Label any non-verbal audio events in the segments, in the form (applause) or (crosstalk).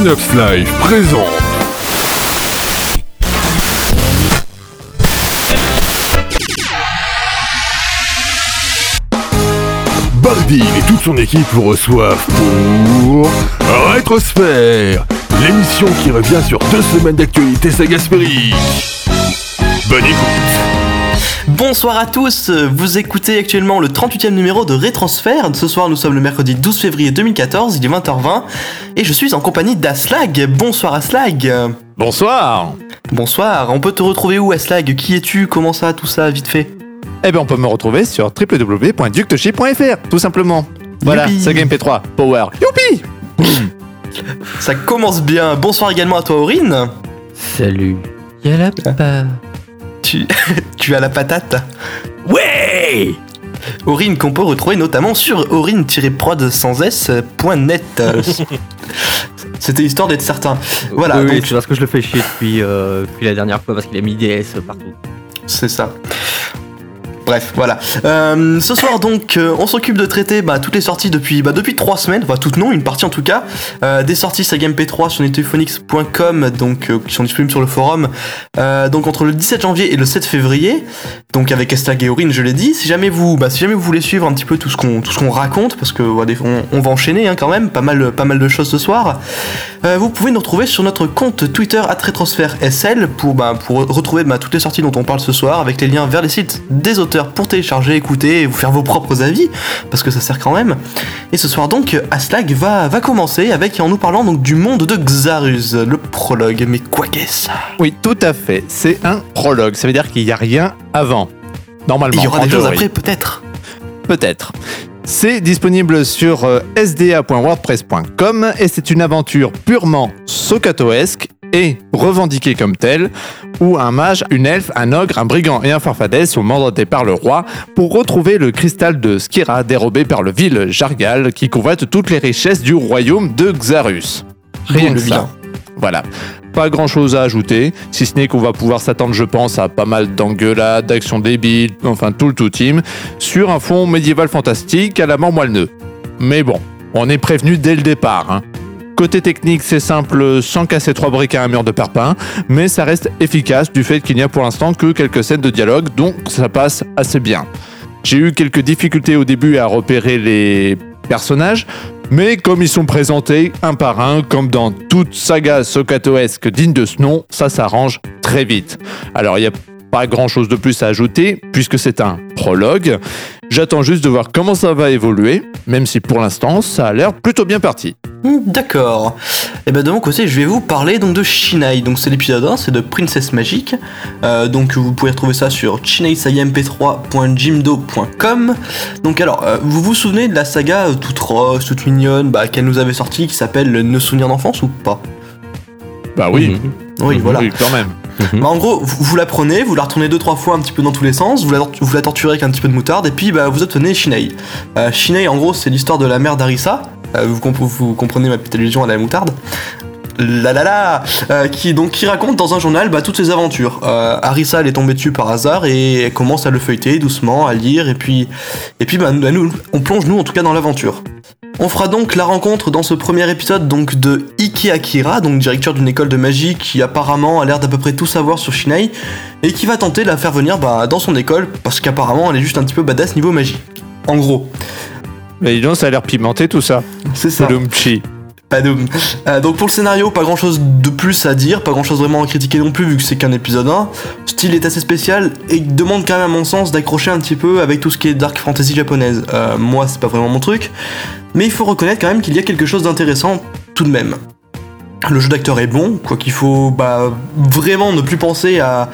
Synops Live présente. Bardine et toute son équipe vous reçoivent pour Rétrosphère, l'émission qui revient sur deux semaines d'actualité sagaspérique. Bonne écoute. Bonsoir à tous, vous écoutez actuellement le 38e numéro de Rétransfert. Ce soir nous sommes le mercredi 12 février 2014, il est 20h20 et je suis en compagnie d'Aslag. Bonsoir Aslag. Bonsoir Bonsoir, on peut te retrouver où Aslag? Qui es-tu? Comment ça, tout ça, vite fait? Eh bien on peut me retrouver sur www.ductoshi.fr tout simplement. Voilà, Youpi. Saga MP3, Power. Youpi Ça commence bien. Bonsoir également à toi Aurine. Salut. Y'a la pa. Tu, (laughs) tu as la patate. Ouais Aurine qu'on peut retrouver notamment sur aurine-prod sans s.net. (laughs) C'était histoire d'être certain. Voilà, oui, oui, donc c'est parce que je le fais chier depuis, euh, depuis la dernière fois parce qu'il a mis des S partout. c'est ça. Bref, voilà. Euh, ce soir donc, euh, on s'occupe de traiter bah, toutes les sorties depuis bah, depuis trois semaines, enfin toutes non, une partie en tout cas, euh, des sorties Saga MP3 sur netophonix.com, donc qui sont disponibles sur le forum. Donc entre le 17 janvier et le 7 février, donc avec Aurine, je l'ai dit. Si jamais vous, bah, si jamais vous voulez suivre un petit peu tout ce qu'on raconte, parce que on, va enchaîner hein, quand même, pas mal pas mal de choses ce soir. Vous pouvez nous retrouver sur notre compte Twitter SL pour, bah, pour retrouver bah, toutes les sorties dont on parle ce soir avec les liens vers les sites des auteurs pour télécharger, écouter et vous faire vos propres avis parce que ça sert quand même. Et ce soir donc, Aslag va, va commencer avec en nous parlant donc du monde de Xarus, le prologue. Mais quoi qu'est-ce Oui, tout à fait. C'est un prologue. Ça veut dire qu'il n'y a rien avant. Normalement. Il y aura des choses après peut-être. Peut-être. C'est disponible sur euh, sda.wordpress.com et c'est une aventure purement sokatoesque et revendiquée comme telle, où un mage, une elfe, un ogre, un brigand et un farfadet sont mandatés par le roi pour retrouver le cristal de Skira dérobé par le vil Jargal qui convoite toutes les richesses du royaume de Xarus. Rien D'où que ça. Voilà. Pas grand chose à ajouter, si ce n'est qu'on va pouvoir s'attendre, je pense, à pas mal d'engueulades, d'actions débiles, enfin tout le tout team, sur un fond médiéval fantastique à la mort moelleux. Mais bon, on est prévenu dès le départ. hein. Côté technique, c'est simple, sans casser trois briques à un mur de perpin, mais ça reste efficace du fait qu'il n'y a pour l'instant que quelques scènes de dialogue, donc ça passe assez bien. J'ai eu quelques difficultés au début à repérer les personnages, mais comme ils sont présentés un par un, comme dans toute saga sokatoesque digne de ce nom, ça s'arrange très vite. Alors il n'y a pas grand chose de plus à ajouter, puisque c'est un prologue. J'attends juste de voir comment ça va évoluer, même si pour l'instant ça a l'air plutôt bien parti. D'accord. Et ben de mon côté, je vais vous parler donc de Shinai. Donc c'est l'épisode 1, c'est de Princesse Magique. Euh, donc vous pouvez retrouver ça sur chinaisayamp3.jimdo.com. Donc alors, euh, vous vous souvenez de la saga euh, toute rose, toute mignonne, bah, qu'elle nous avait sortie, qui s'appelle Nos souvenirs d'enfance ou pas? Bah oui, Oui, voilà. oui, quand même. En gros, vous, la prenez, vous la retournez deux trois fois un petit peu dans tous les sens, vous la, torturez avec un petit peu de moutarde, et puis bah, vous obtenez Shinai. Euh, Shinai, en gros, c'est l'histoire de la mère d'Arissa. Euh, vous comprenez ma petite allusion à la moutarde la la la euh, qui donc qui raconte dans un journal bah, toutes ses aventures. Euh, Arissa elle est tombée dessus par hasard et elle commence à le feuilleter doucement, à lire et puis et puis bah, nous, on plonge nous en tout cas dans l'aventure. On fera donc la rencontre dans ce premier épisode donc de Iki Akira, donc directeur d'une école de magie qui apparemment a l'air d'à peu près tout savoir sur Shinai et qui va tenter de la faire venir bah, dans son école parce qu'apparemment elle est juste un petit peu badass niveau magie. En gros, Mais dis donc, ça a l'air pimenté tout ça. c'est ça. Podumchi. Padoum. Euh, donc pour le scénario, pas grand chose de plus à dire, pas grand chose vraiment à critiquer non plus vu que c'est qu'un épisode 1. Style est assez spécial et demande quand même à mon sens d'accrocher un petit peu avec tout ce qui est dark fantasy japonaise. Euh, moi c'est pas vraiment mon truc, mais il faut reconnaître quand même qu'il y a quelque chose d'intéressant tout de même. Le jeu d'acteur est bon, quoi qu'il faut bah, vraiment ne plus penser à,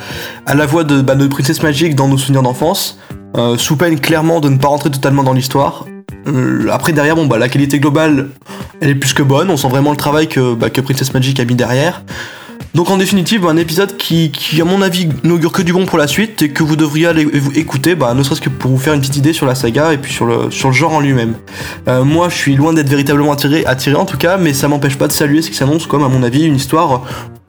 la voix de, bah, de Princess Magic dans nos souvenirs d'enfance, euh, sous peine clairement de ne pas rentrer totalement dans l'histoire. Euh, après derrière, bon bah la qualité globale, elle est plus que bonne, on sent vraiment le travail que, bah, Princess Magic a mis derrière. Donc en définitive, un épisode qui, à mon avis, n'augure que du bon pour la suite et que vous devriez aller vous écouter, bah, ne serait-ce que pour vous faire une petite idée sur la saga et puis sur le, sur le genre en lui-même. Euh, moi, je suis loin d'être véritablement attiré, attiré en tout cas, mais ça m'empêche pas de saluer ce qui s'annonce comme, à mon avis, une histoire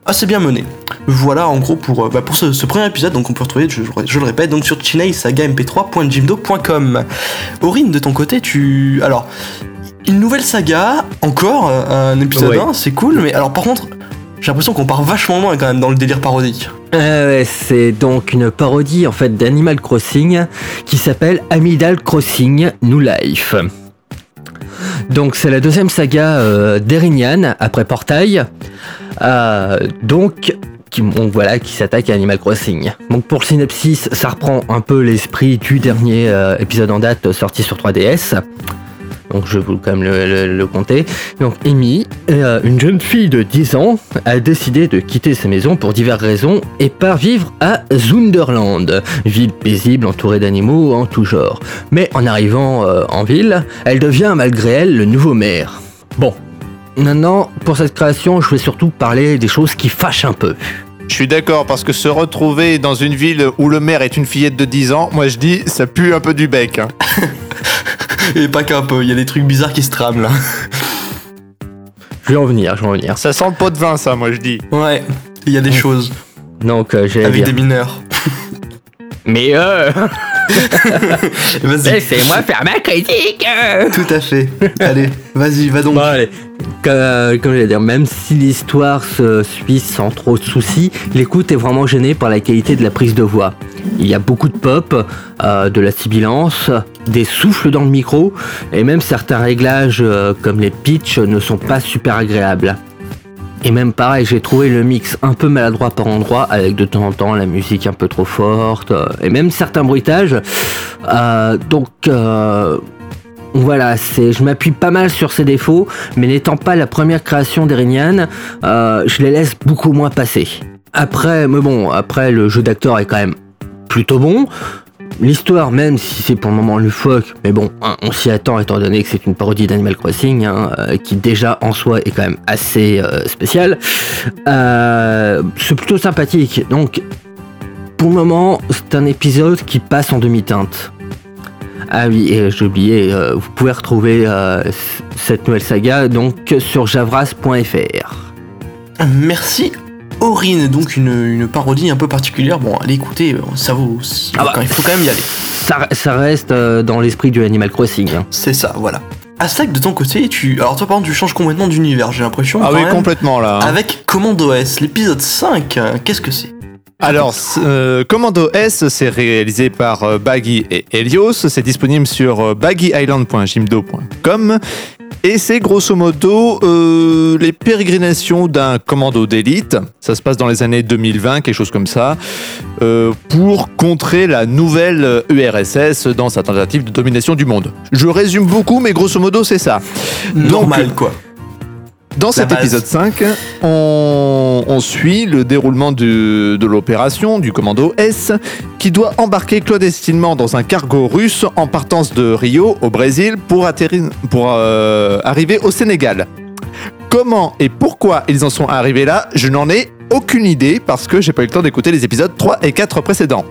assez bien menée. Voilà en gros pour, euh, bah, pour ce, ce premier épisode, donc on peut retrouver, je, je le répète, donc sur chinaisagamp3.jimdo.com. Aurine, de ton côté, tu. Alors. une nouvelle saga, encore euh, un épisode Ouais. 1, c'est cool, mais alors par contre, j'ai l'impression qu'on part vachement loin quand même dans le délire parodique. Euh, c'est donc une parodie en fait d'Animal Crossing qui s'appelle Amidal Crossing New Life. Donc c'est la deuxième saga euh, d'Erinian après Portail. Euh, donc qui, voilà, qui s'attaque à Animal Crossing. Donc pour le synopsis, ça reprend un peu l'esprit du dernier euh, épisode en date sorti sur 3DS. Donc je vais quand même le, compter. Donc Amy, euh, une jeune fille de 10 ans, a décidé de quitter sa maison pour diverses raisons et part vivre à Zunderland, ville paisible entourée d'animaux en tout genre. Mais en arrivant en ville, elle devient malgré elle le nouveau maire. Bon, maintenant pour cette création, je vais surtout parler des choses qui fâchent un peu. Je suis d'accord, parce que se retrouver dans une ville où le maire est une fillette de 10 ans, moi je dis, ça pue un peu du bec. hein. (laughs) Et pas qu'un peu, il y a des trucs bizarres qui se trament là. Je vais en venir, je vais en venir. Ça sent le pot de vin, ça, moi je dis. Ouais, il y a des choses Donc euh, j'allais avec dire. des mineurs. (laughs) Mais euh, (laughs) (laughs) Vas-y, laissez-moi faire ma critique. tout à fait. Allez, vas-y, va donc. Bon, allez. Comme, euh, comme je vais dire, même si l'histoire se suit sans trop de soucis, l'écoute est vraiment gênée par la qualité de la prise de voix. Il y a beaucoup de pop, euh, de la sibilance, des souffles dans le micro, et même certains réglages euh, comme les pitchs ne sont pas super agréables. Et même pareil, j'ai trouvé le mix un peu maladroit par endroit, avec de temps en temps la musique un peu trop forte, euh, et même certains bruitages. Euh, donc euh, voilà, c'est, je m'appuie pas mal sur ces défauts, mais n'étant pas la première création d'Erinian, je les laisse beaucoup moins passer. Après, mais bon, après le jeu d'acteur est quand même plutôt bon. L'histoire, même si c'est pour le moment loufoque, mais bon, hein, on s'y attend étant donné que c'est une parodie d'Animal Crossing, hein, euh, qui déjà en soi est quand même assez euh, spécial. Euh, c'est plutôt sympathique. Donc, pour le moment, c'est un épisode qui passe en demi-teinte. Ah oui, et j'ai oublié, vous pouvez retrouver cette nouvelle saga donc sur javras.fr. Merci Aurine, donc une, une parodie un peu particulière. Bon, allez écoutez, euh, ça vaut. Ah bah. Il faut quand même y aller. Ça, ça reste euh, dans l'esprit du Animal Crossing. hein. C'est ça, voilà. Asak, de ton côté, tu. Alors toi, par exemple, tu changes complètement d'univers, j'ai l'impression. Ah oui, même. complètement là. hein. Avec Commando S, l'épisode 5, euh, qu'est-ce que c'est? Alors, euh, Commando S, c'est réalisé par euh, Baggy et Helios. C'est disponible sur euh, baggyisland.jimdo.com. Et c'est grosso modo euh, les pérégrinations d'un commando d'élite. Ça se passe dans les années 2020, quelque chose comme ça, euh, pour contrer la nouvelle URSS dans sa tentative de domination du monde. Je résume beaucoup, mais grosso modo, c'est ça. Normal, quoi. Dans cet base. épisode 5, on, on suit le déroulement du- de l'opération du commando S qui doit embarquer clandestinement dans un cargo russe en partance de Rio au Brésil pour euh, arriver au Sénégal. Comment et pourquoi ils en sont arrivés là, je n'en ai aucune idée parce que j'ai pas eu le temps d'écouter les épisodes 3 et 4 précédents.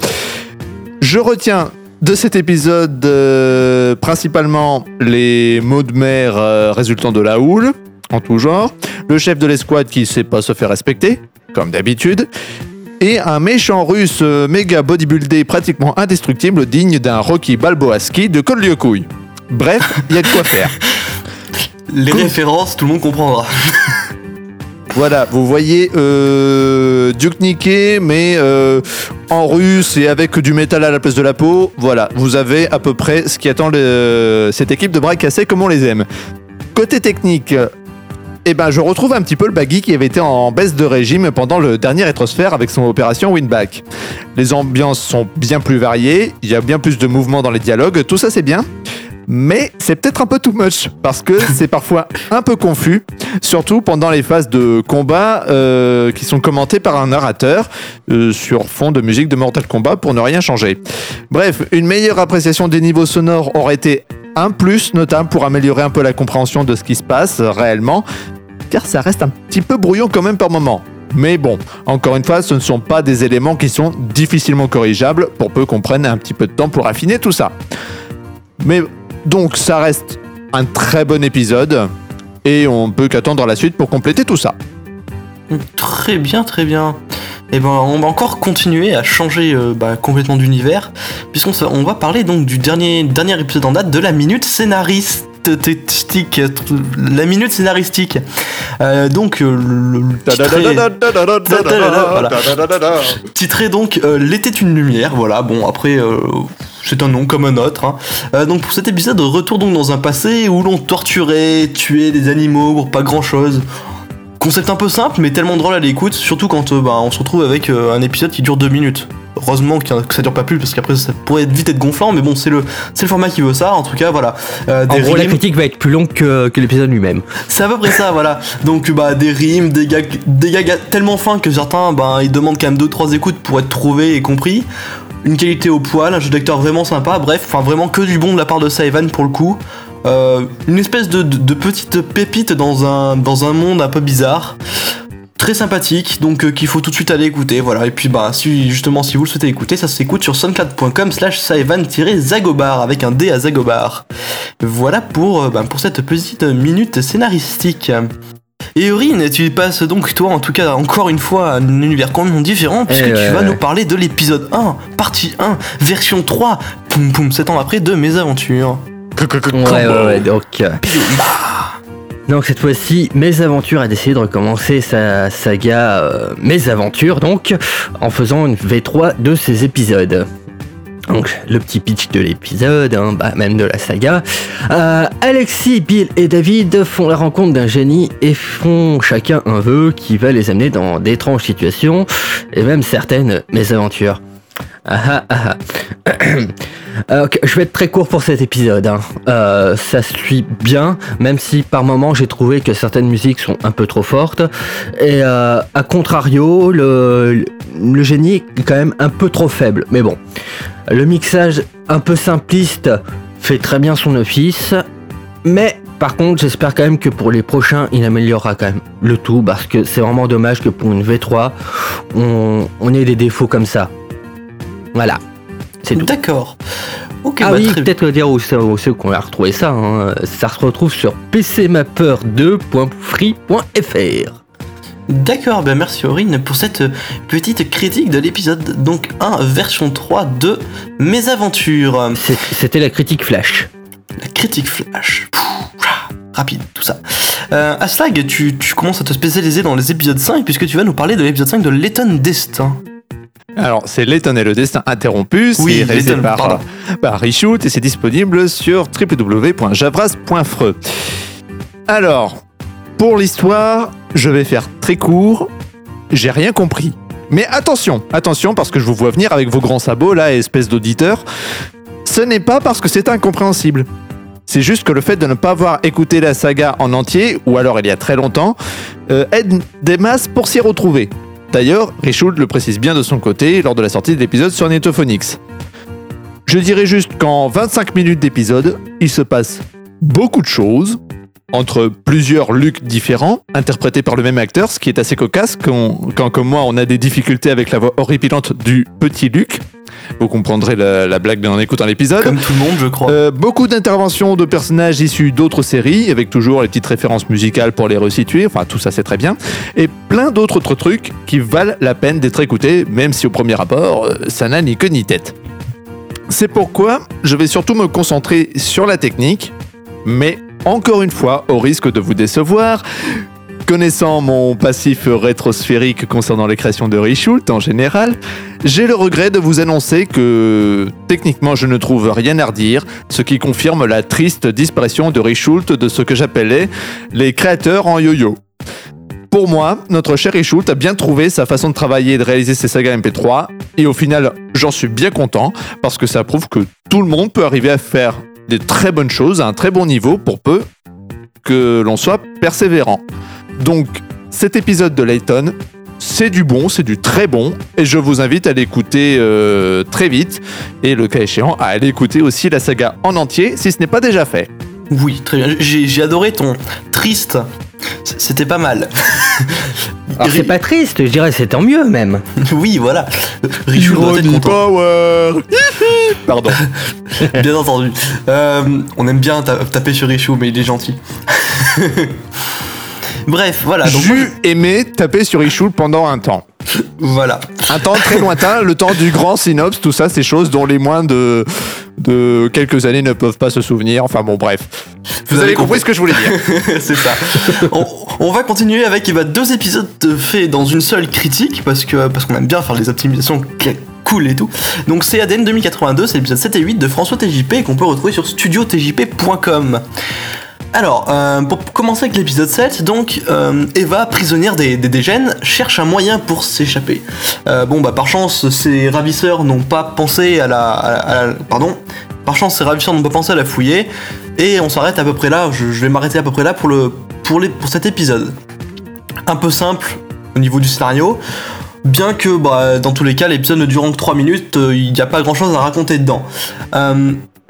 Je retiens de cet épisode euh, principalement les mots de mer euh, résultant de la houle, en tout genre, le chef de l'escouade qui sait pas se faire respecter, comme d'habitude, et un méchant russe euh, méga bodybuildé pratiquement indestructible digne d'un Rocky Balboaski de Couille. Bref, il y a de quoi faire. (laughs) Les références, tout le monde comprendra. (laughs) Voilà, vous voyez euh, Duke Niké, mais euh, en russe et avec du métal à la place de la peau. Voilà, vous avez à peu près ce qui attend le- cette équipe de bras cassés comme on les aime. Côté technique, eh ben, je retrouve un petit peu le baggy qui avait été en baisse de régime pendant le dernier rétrosphère avec son opération Winback. Les ambiances sont bien plus variées, il y a bien plus de mouvements dans les dialogues, tout ça c'est bien. Mais c'est peut-être un peu too much parce que (laughs) c'est parfois un peu confus, surtout pendant les phases de combat euh, qui sont commentées par un narrateur euh, sur fond de musique de Mortal Kombat pour ne rien changer. Bref, une meilleure appréciation des niveaux sonores aurait été un plus notable pour améliorer un peu la compréhension de ce qui se passe réellement, car ça reste un petit peu brouillon quand même par moment. Mais bon, encore une fois, ce ne sont pas des éléments qui sont difficilement corrigeables pour peu qu'on prenne un petit peu de temps pour affiner tout ça. Mais donc ça reste un très bon épisode et on peut qu'attendre la suite pour compléter tout ça. Très bien, très bien. Et ben, on va encore continuer à changer euh, bah, complètement d'univers, puisqu'on va parler donc du dernier, dernier épisode en date de la minute scénariste. La minute scénaristique. Euh, donc, titré, donc L'été une lumière. Voilà, bon, après, c'est un nom comme un autre. donc, pour cet épisode, retour donc dans un passé où l'on torturait, tuait des animaux pour pas grand chose. Concept un peu simple, mais tellement drôle à l'écoute, surtout quand euh, bah, on se retrouve avec euh, un épisode qui dure deux minutes. Heureusement que ça dure pas plus, parce qu'après ça pourrait vite être gonflant, mais bon, c'est le, c'est le format qui veut ça. En tout cas, voilà. Euh, En gros, la critique va être plus longue que, que l'épisode lui-même. c'est à peu près ça, voilà. Donc bah des rimes, des gags, des gags tellement fins que certains, bah ils demandent quand même 2-3 écoutes pour être trouvés et compris. Une qualité au poil, un jeu d'acteur vraiment sympa, bref, enfin vraiment que du bon de la part de Saivan pour le coup. Euh, une espèce de, de- de petite pépite dans un, dans un monde un peu bizarre. Très sympathique, donc euh, qu'il faut tout de suite aller écouter, voilà. Et puis bah si justement si vous le souhaitez écouter, ça s'écoute sur soundcloud.com slash Saivan-Zagobar avec un D à Zagobar. Voilà pour, euh, bah, pour cette petite minute scénaristique. Et Aurine, tu passes donc toi en tout cas encore une fois à un univers complètement différent puisque Eh tu vas ouais. nous parler de l'épisode 1, partie 1, version 3, poum poum, 7 ans après de mes aventures. Ouais, ouais, ouais, donc. euh, Donc cette fois-ci, Mes Aventures a décidé de recommencer sa saga euh, Mes Aventures, donc, en faisant une V3 de ses épisodes. Donc le petit pitch de l'épisode, hein, bah, même de la saga. Euh, Alexis, Bill et David font la rencontre d'un génie et font chacun un vœu qui va les amener dans d'étranges situations et même certaines mésaventures. Ah ah (clears throat) je vais être très court pour cet épisode. hein. Euh, ça suit bien, même si par moments j'ai trouvé que certaines musiques sont un peu trop fortes. Et euh, à contrario, le, génie est quand même un peu trop faible. Mais bon, le mixage un peu simpliste fait très bien son office. Mais par contre, j'espère quand même que pour les prochains, il améliorera quand même le tout parce que c'est vraiment dommage que pour une V3, on, on ait des défauts comme ça. Voilà. C'est tout. D'accord. Ok, Ah bah, oui, peut-être dire aux aux ceux qu'on a retrouvé ça. hein. Ça se retrouve sur pcmapper2.free.fr. D'accord, ben merci Aurine pour cette petite critique de l'épisode donc 1 version 3 de Mes aventures. C'était la critique flash. La critique flash. Ah, Rapide, tout ça. Euh, Hashtag, tu, tu commences à te spécialiser dans les épisodes 5 puisque tu vas nous parler de l'épisode 5 de Letton Destin. Alors, c'est L'étonne et le destin interrompu. C'est Oui, réalisé par, par Reshoot et c'est disponible sur www.javras.fre. Alors, pour l'histoire, je vais faire très court. J'ai rien compris. Mais attention, attention, parce que je vous vois venir avec vos grands sabots, là, espèce d'auditeur. Ce n'est pas parce que c'est incompréhensible. C'est juste que le fait de ne pas avoir écouté la saga en entier, ou alors il y a très longtemps, euh, aide des masses pour s'y retrouver. D'ailleurs, Richoult le précise bien de son côté lors de la sortie de l'épisode sur Netophonix. Je dirais juste qu'en 25 minutes d'épisode, il se passe beaucoup de choses, entre plusieurs Lucs différents, interprétés par le même acteur, ce qui est assez cocasse quand, quand comme moi, on a des difficultés avec la voix horripilante du petit Luc. Vous comprendrez la, la blague en écoutant l'épisode. Comme tout le monde, je crois. Euh, beaucoup d'interventions de personnages issus d'autres séries, avec toujours les petites références musicales pour les resituer, enfin tout ça c'est très bien, et plein d'autres autres trucs qui valent la peine d'être écoutés, même si au premier rapport, euh, ça n'a ni queue ni tête. C'est pourquoi je vais surtout me concentrer sur la technique, mais encore une fois, au risque de vous décevoir, Connaissant mon passif rétrosphérique concernant les créations de Reshoot en général, j'ai le regret de vous annoncer que techniquement je ne trouve rien à redire, ce qui confirme la triste disparition de Reshoot de ce que j'appelais les créateurs en yo-yo. Pour moi, notre cher Reshoot a bien trouvé sa façon de travailler et de réaliser ses sagas MP3, et au final, j'en suis bien content, parce que ça prouve que tout le monde peut arriver à faire des très bonnes choses à un très bon niveau pour peu que l'on soit persévérant. Donc, cet épisode de Layton, c'est du bon, c'est du très bon, et je vous invite à l'écouter euh, très vite, et le cas échéant, à aller écouter aussi la saga en entier, si ce n'est pas déjà fait. Oui, très bien. J'ai adoré ton triste. C'était pas mal. (laughs) Alors c'est pas triste, je dirais c'est tant mieux même. (laughs) Oui, voilà. Richou doit être content. Power (laughs) Pardon. Bien entendu. Euh, on aime bien ta- taper sur Richou, mais il est gentil. Bref, voilà. Donc, J'ai aimé taper sur Ishoul pendant un temps. voilà. Un temps très lointain, le temps du grand synops, tout ça, ces choses dont les moins de de quelques années ne peuvent pas se souvenir. Enfin bon, bref. Vous, Vous avez compris ce que je voulais dire. (laughs) c'est ça. On, on va continuer avec eh ben, deux épisodes faits dans une seule critique parce que parce qu'on aime bien faire des optimisations cool et tout. Donc c'est ADN 2082, c'est l'épisode 7 et 8 de François TJP qu'on peut retrouver sur studiotjp.com. Alors, euh, pour commencer avec l'épisode 7, donc euh, Eva, prisonnière des, des cherche un moyen pour s'échapper. Euh, bon, bah par chance, ses ravisseurs n'ont pas pensé à la, Pardon. Par chance, ses ravisseurs n'ont pas pensé à la fouiller. Et on s'arrête à peu près là, je, vais m'arrêter à peu près là pour, le, pour, pour cet épisode. Un peu simple au niveau du scénario. Bien que bah, dans tous les cas, l'épisode ne durant que 3 minutes, il n'y a pas grand chose à raconter dedans.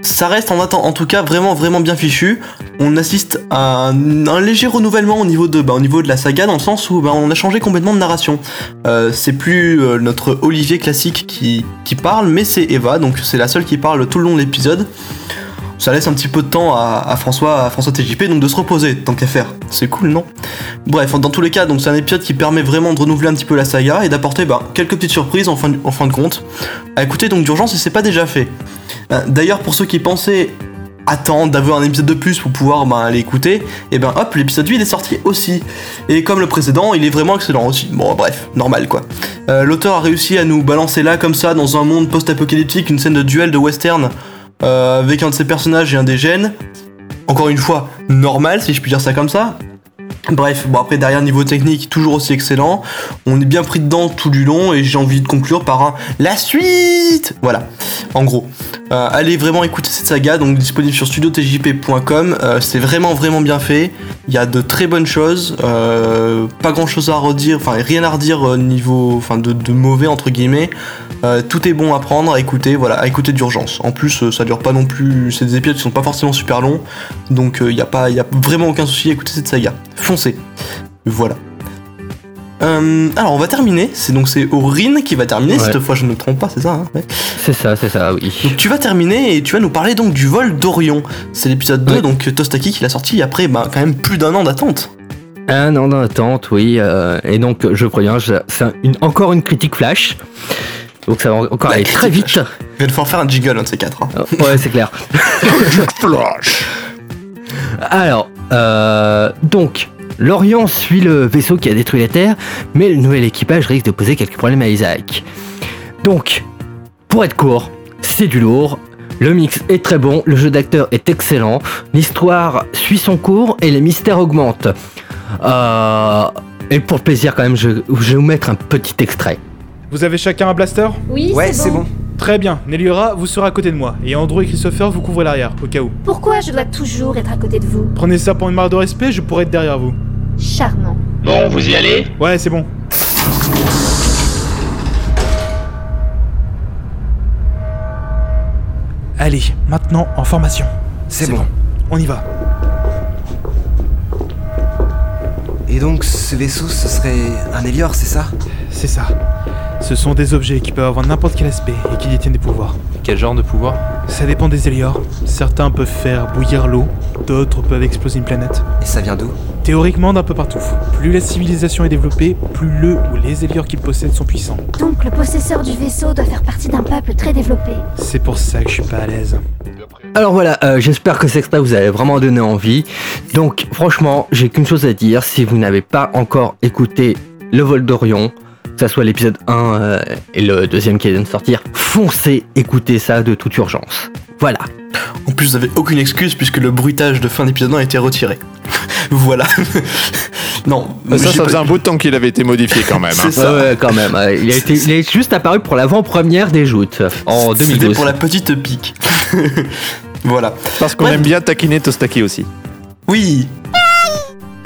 Ça reste en, atten- en tout cas vraiment vraiment bien fichu. On assiste à un, léger renouvellement au niveau, de, bah, au niveau de la saga dans le sens où bah, on a changé complètement de narration. Euh, c'est plus euh, notre Olivier classique qui parle, mais c'est Eva, donc c'est la seule qui parle tout le long de l'épisode. Ça laisse un petit peu de temps à, François, à François TJP donc de se reposer tant qu'à faire. C'est cool, non? Bref, dans tous les cas, donc c'est un épisode qui permet vraiment de renouveler un petit peu la saga et d'apporter bah, quelques petites surprises en fin, de, compte. À écouter donc d'urgence si c'est pas déjà fait. Euh, D'ailleurs, pour ceux qui pensaient attendre d'avoir un épisode de plus pour pouvoir bah, l'écouter, et ben hop, l'épisode 8 est sorti aussi. Et comme le précédent, il est vraiment excellent aussi. Bon, bref, normal quoi. Euh, L'auteur a réussi à nous balancer là comme ça dans un monde post-apocalyptique une scène de duel de western euh, avec un de ses personnages et un des gènes. Encore une fois, normal si je puis dire ça comme ça. Bref, bon après derrière niveau technique toujours aussi excellent, on est bien pris dedans tout du long et j'ai envie de conclure par un la suite. Voilà, en gros. Euh, allez vraiment écouter cette saga, donc disponible sur studiotjp.com. Euh, c'est vraiment vraiment bien fait. Il y a de très bonnes choses, euh, pas grand chose à redire, enfin rien à redire euh, niveau, enfin de, mauvais entre guillemets. Tout est bon à prendre, à écouter, voilà, à écouter d'urgence. En plus, ça dure pas non plus, c'est des épisodes qui sont pas forcément super longs, donc il n'y pas, y a vraiment aucun souci à écouter cette saga. Foncez, voilà. Euh, alors on va terminer, c'est donc c'est Aurine qui va terminer, Ouais. cette fois je ne me trompe pas, c'est ça hein ouais. C'est ça, c'est ça, oui. Donc tu vas terminer et tu vas nous parler donc du vol d'Orion. C'est l'épisode 2, Oui. donc Tostaki qui l'a sorti après bah, quand même plus d'un an d'attente. Un an d'attente, oui. euh, et donc, je préviens, c'est un- encore une critique flash. Donc, ça va encore aller très vite. Je vais devoir faire un jingle un de ces quatre. hein. Euh, ouais, c'est clair. (laughs) Flash. Alors, euh, donc, l'Orient suit le vaisseau qui a détruit la Terre, mais le nouvel équipage risque de poser quelques problèmes à Isaac. Donc, pour être court, c'est du lourd. Le mix est très bon, le jeu d'acteur est excellent, l'histoire suit son cours et les mystères augmentent. Euh, et pour le plaisir quand même, je, je vais vous mettre un petit extrait. Vous avez chacun un blaster? Oui, Ouais, c'est c'est bon. bon. Très bien, Neliora, vous serez à côté de moi, et Andrew et Christopher, vous couvrez l'arrière, au cas où. Pourquoi je dois toujours être à côté de vous Prenez ça pour une marque de respect, je pourrais être derrière vous. Charmant. Bon, vous y allez Ouais, c'est bon. Allez, maintenant en formation. C'est bon. On y va. Et donc, ce vaisseau, ce serait un Elior, c'est ça? C'est ça. Ce sont des objets qui peuvent avoir n'importe quel aspect et qui détiennent des pouvoirs. Quel genre de pouvoir? Ça dépend des Eliors. Certains peuvent faire bouillir l'eau, d'autres peuvent exploser une planète. Et ça vient d'où? Théoriquement d'un peu partout. Plus la civilisation est développée, plus le ou les Eliors qu'ils possèdent sont puissants. Donc le possesseur du vaisseau doit faire partie d'un peuple très développé. C'est pour ça que je suis pas à l'aise. Alors voilà, euh, j'espère que cet extrait vous a vraiment donné envie. Donc franchement, j'ai qu'une chose à dire, si vous n'avez pas encore écouté Le vol d'Orion, que ça soit l'épisode 1 euh, et le deuxième qui vient de sortir, foncez écouter ça de toute urgence. Voilà. En plus, vous avez aucune excuse puisque le bruitage de fin d'épisode 1 a été retiré. (laughs) voilà. (laughs) non, Ça, ça pas- faisait un bout de temps qu'il avait été modifié quand même. (laughs) C'est hein. ça. Ouais, quand même. euh, il, a été, il est juste apparu pour l'avant-première des joutes en C'était 2012. pour la petite pique. voilà. Parce qu'on Ouais. aime bien taquiner Tostaki aussi. Oui.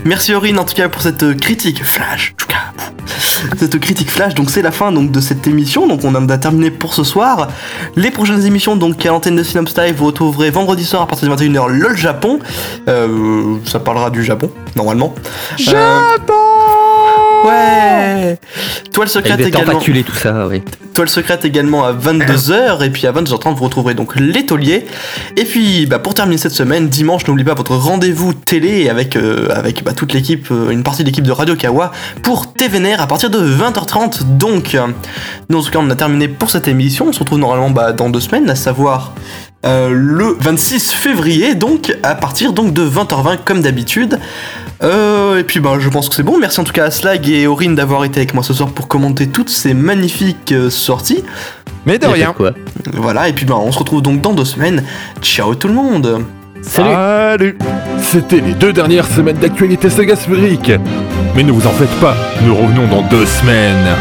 Merci Aurine en tout cas pour cette euh, critique flash. (laughs) Cette critique flash, donc c'est la fin donc de cette émission, donc on en a terminé pour ce soir. Les prochaines émissions donc à l'antenne de Synopstyle, vous retrouverez vendredi soir à partir de 21h le Japon. Euh, ça parlera du Japon normalement. Japon. Ouais. Toile secrète également. tout ça, oui. Toile secrète également à 22h et puis à 22h30 vous retrouverez donc les tauliers. Et puis bah, pour terminer cette semaine, dimanche n'oubliez pas votre rendez-vous télé avec, euh, avec bah, toute l'équipe, euh, une partie de l'équipe de Radio Kawa pour TVNR à partir de 20h30 donc. Nous en tout cas on a terminé pour cette émission, on se retrouve normalement bah, dans deux semaines, à savoir euh, le 26 février, donc à partir donc de 20h20 comme d'habitude. Euh, et puis bah, je pense que c'est bon. Merci en tout cas à Slag et Aurine d'avoir été avec moi ce soir pour commenter toutes ces magnifiques euh, sorties. Mais de rien. Quoi. Voilà, et puis bah, on se retrouve donc dans deux semaines. Ciao tout le monde Salut. Salut. C'était les deux dernières semaines d'actualité sagasphérique. Mais ne vous en faites pas, nous revenons dans deux semaines.